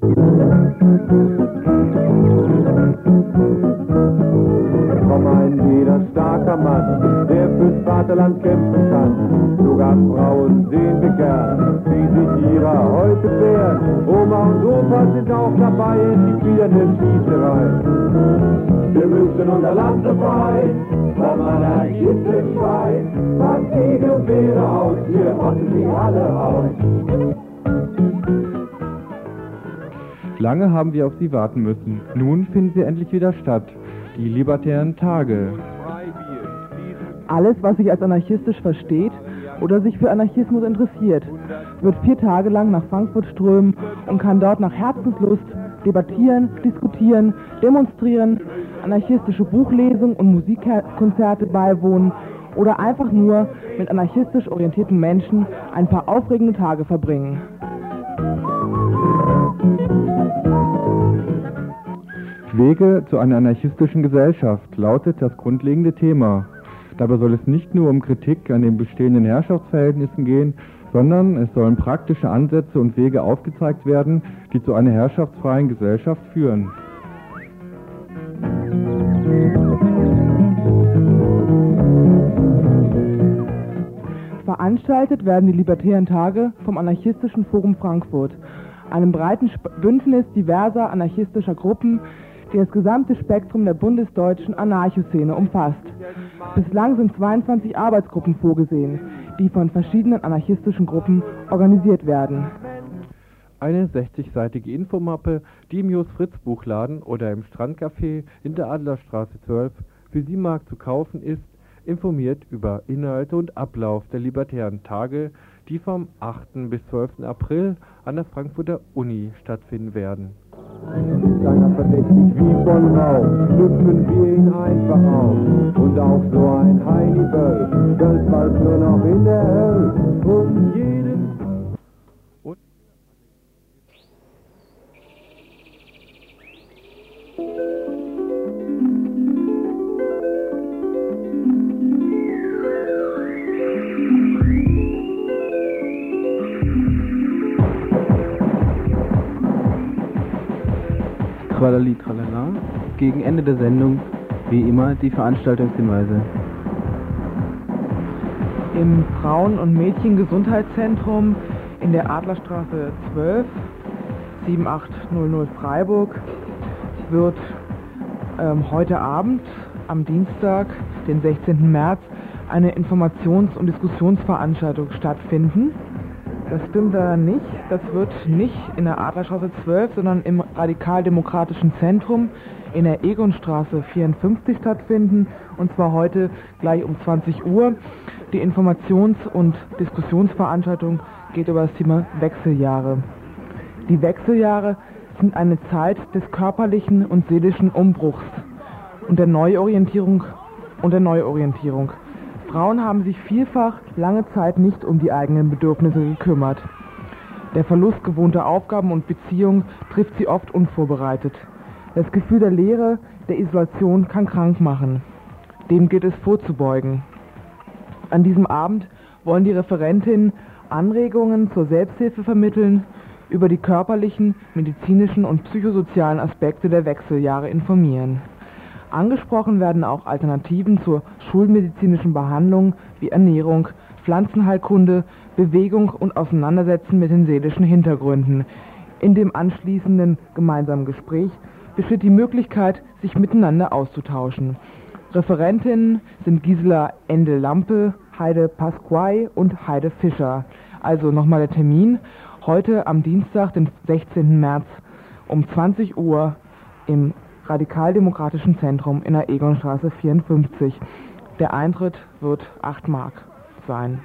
Komm ein jeder starker Mann, Vaterland kämpfen kann. Sogar Frauen sehen wir gern, die sich ihrer heute wehren. Oma und Opa sind auch dabei, die führen eine Schießerei. Wir müssen unser Land befreien, vom anarchistischen Schwein. Packt Segel und Beere aus, wir rotten sie alle aus. Lange haben wir auf sie warten müssen. Nun finden sie endlich wieder statt. Die libertären Tage. Alles, was sich als anarchistisch versteht oder sich für Anarchismus interessiert, wird vier Tage lang nach Frankfurt strömen und kann dort nach Herzenslust debattieren, diskutieren, demonstrieren, anarchistische Buchlesungen und Musikkonzerte beiwohnen oder einfach nur mit anarchistisch orientierten Menschen ein paar aufregende Tage verbringen. Wege zu einer anarchistischen Gesellschaft lautet das grundlegende Thema. Dabei soll es nicht nur um Kritik an den bestehenden Herrschaftsverhältnissen gehen, sondern es sollen praktische Ansätze und Wege aufgezeigt werden, die zu einer herrschaftsfreien Gesellschaft führen. Veranstaltet werden die Libertären Tage vom Anarchistischen Forum Frankfurt, einem breiten Bündnis diverser anarchistischer Gruppen, die das gesamte Spektrum der bundesdeutschen Anarchoszene umfasst. Bislang sind 22 Arbeitsgruppen vorgesehen, die von verschiedenen anarchistischen Gruppen organisiert werden. Eine 60-seitige Infomappe, die im Jos Fritz Buchladen oder im Strandcafé in der Adlerstraße 12 für Sie mag zu kaufen ist, informiert über Inhalte und Ablauf der libertären Tage, die vom 8. bis 12. April an der Frankfurter Uni stattfinden werden. Verdächtig wie von Rauch, schlüpfen wir ihn einfach auf. Und auch so ein Heini Böll, bald nur noch in der Hölle. Und jeden Tralali Tralala. Gegen Ende der Sendung, wie immer, die Veranstaltungshinweise. Im Frauen- und Mädchengesundheitszentrum in der Adlerstraße 12, 7800 Freiburg, wird ähm, heute Abend, am Dienstag, den 16. März, eine Informations- und Diskussionsveranstaltung stattfinden. Das stimmt da nicht. Das wird nicht in der Adlerstraße 12, sondern im Radikaldemokratischen Zentrum in der Egonstraße 54 stattfinden. Und zwar heute gleich um 20 Uhr. Die Informations- und Diskussionsveranstaltung geht über das Thema Wechseljahre. Die Wechseljahre sind eine Zeit des körperlichen und seelischen Umbruchs und der Neuorientierung und der Neuorientierung. Frauen haben sich vielfach lange Zeit nicht um die eigenen Bedürfnisse gekümmert. Der Verlust gewohnter Aufgaben und Beziehungen trifft sie oft unvorbereitet. Das Gefühl der Leere, der Isolation kann krank machen. Dem gilt es vorzubeugen. An diesem Abend wollen die Referentinnen Anregungen zur Selbsthilfe vermitteln, über die körperlichen, medizinischen und psychosozialen Aspekte der Wechseljahre informieren. Angesprochen werden auch Alternativen zur schulmedizinischen Behandlung wie Ernährung, Pflanzenheilkunde, Bewegung und Auseinandersetzen mit den seelischen Hintergründen. In dem anschließenden gemeinsamen Gespräch besteht die Möglichkeit, sich miteinander auszutauschen. Referentinnen sind Gisela Endel-Lampe, Heide Pasquay und Heide Fischer. Also nochmal der Termin. Heute am Dienstag, den 16. März um 20 Uhr im Radikaldemokratischen Zentrum in der Egonstraße 54. Der Eintritt wird 8 Mark sein.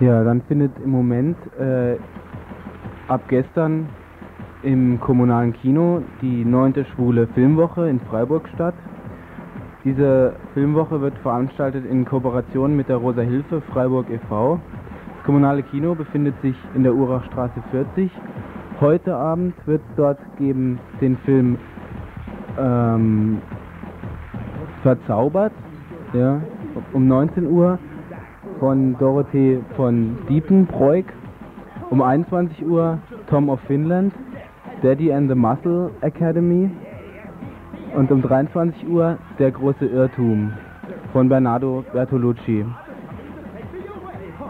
Ja, dann findet im Moment äh, ab gestern im kommunalen Kino die neunte schwule Filmwoche in Freiburg statt. Diese Filmwoche wird veranstaltet in Kooperation mit der Rosa Hilfe Freiburg e.V. Das kommunale Kino befindet sich in der Urachstraße 40. Heute Abend wird dort geben den Film ähm, Verzaubert, ja, um 19 Uhr von Dorothee von Diepenbroik. Um 21 Uhr Tom of Finland, Daddy and the Muscle Academy. Und um 23 Uhr Der große Irrtum von Bernardo Bertolucci.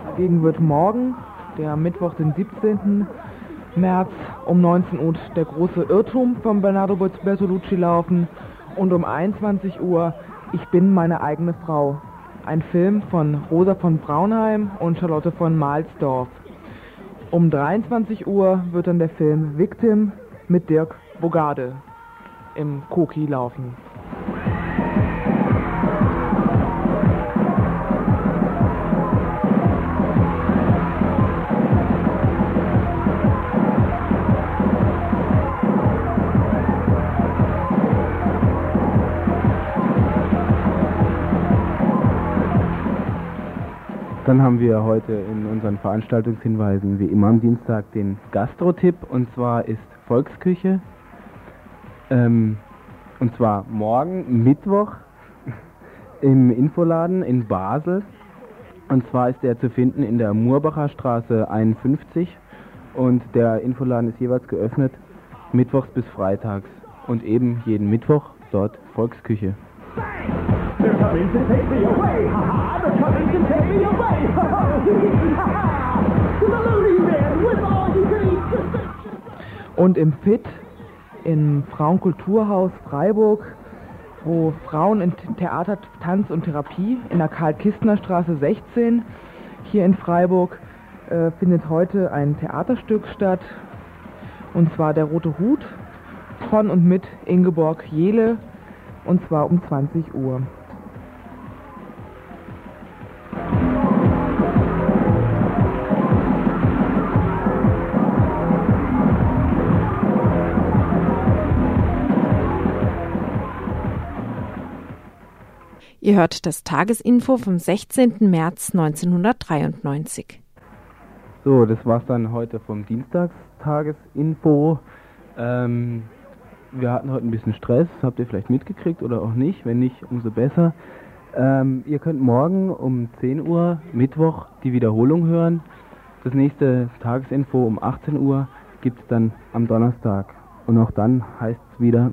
Dagegen wird morgen, der Mittwoch, den 17. März, um 19 Uhr Der große Irrtum von Bernardo Bertolucci laufen und um 21 Uhr Ich bin meine eigene Frau. Ein Film von Rosa von Braunheim und Charlotte von Mahlsdorf. Um 23 Uhr wird dann der Film Victim mit Dirk Bogarde im Koki laufen. Dann haben wir heute in unseren Veranstaltungshinweisen wie immer am Dienstag den Gastro-Tipp und zwar ist Volksküche. Ähm, und zwar morgen Mittwoch im Infoladen in Basel. Und zwar ist der zu finden in der Murbacher Straße 51 und der Infoladen ist jeweils geöffnet mittwochs bis freitags und eben jeden Mittwoch dort Volksküche. Und im FIT, im Frauenkulturhaus Freiburg, wo Frauen in Theater, Tanz und Therapie in der Karl-Kistner-Straße 16 hier in Freiburg äh, findet heute ein Theaterstück statt. Und zwar Der Rote Hut von und mit Ingeborg Jele und zwar um 20 Uhr. Ihr hört das Tagesinfo vom 16. März 1993. So, das war's dann heute vom Dienstagstagesinfo. Ähm, wir hatten heute ein bisschen Stress, habt ihr vielleicht mitgekriegt oder auch nicht. Wenn nicht, umso besser. Ähm, ihr könnt morgen um 10 Uhr, Mittwoch, die Wiederholung hören. Das nächste Tagesinfo um 18 Uhr gibt es dann am Donnerstag. Und auch dann heißt es wieder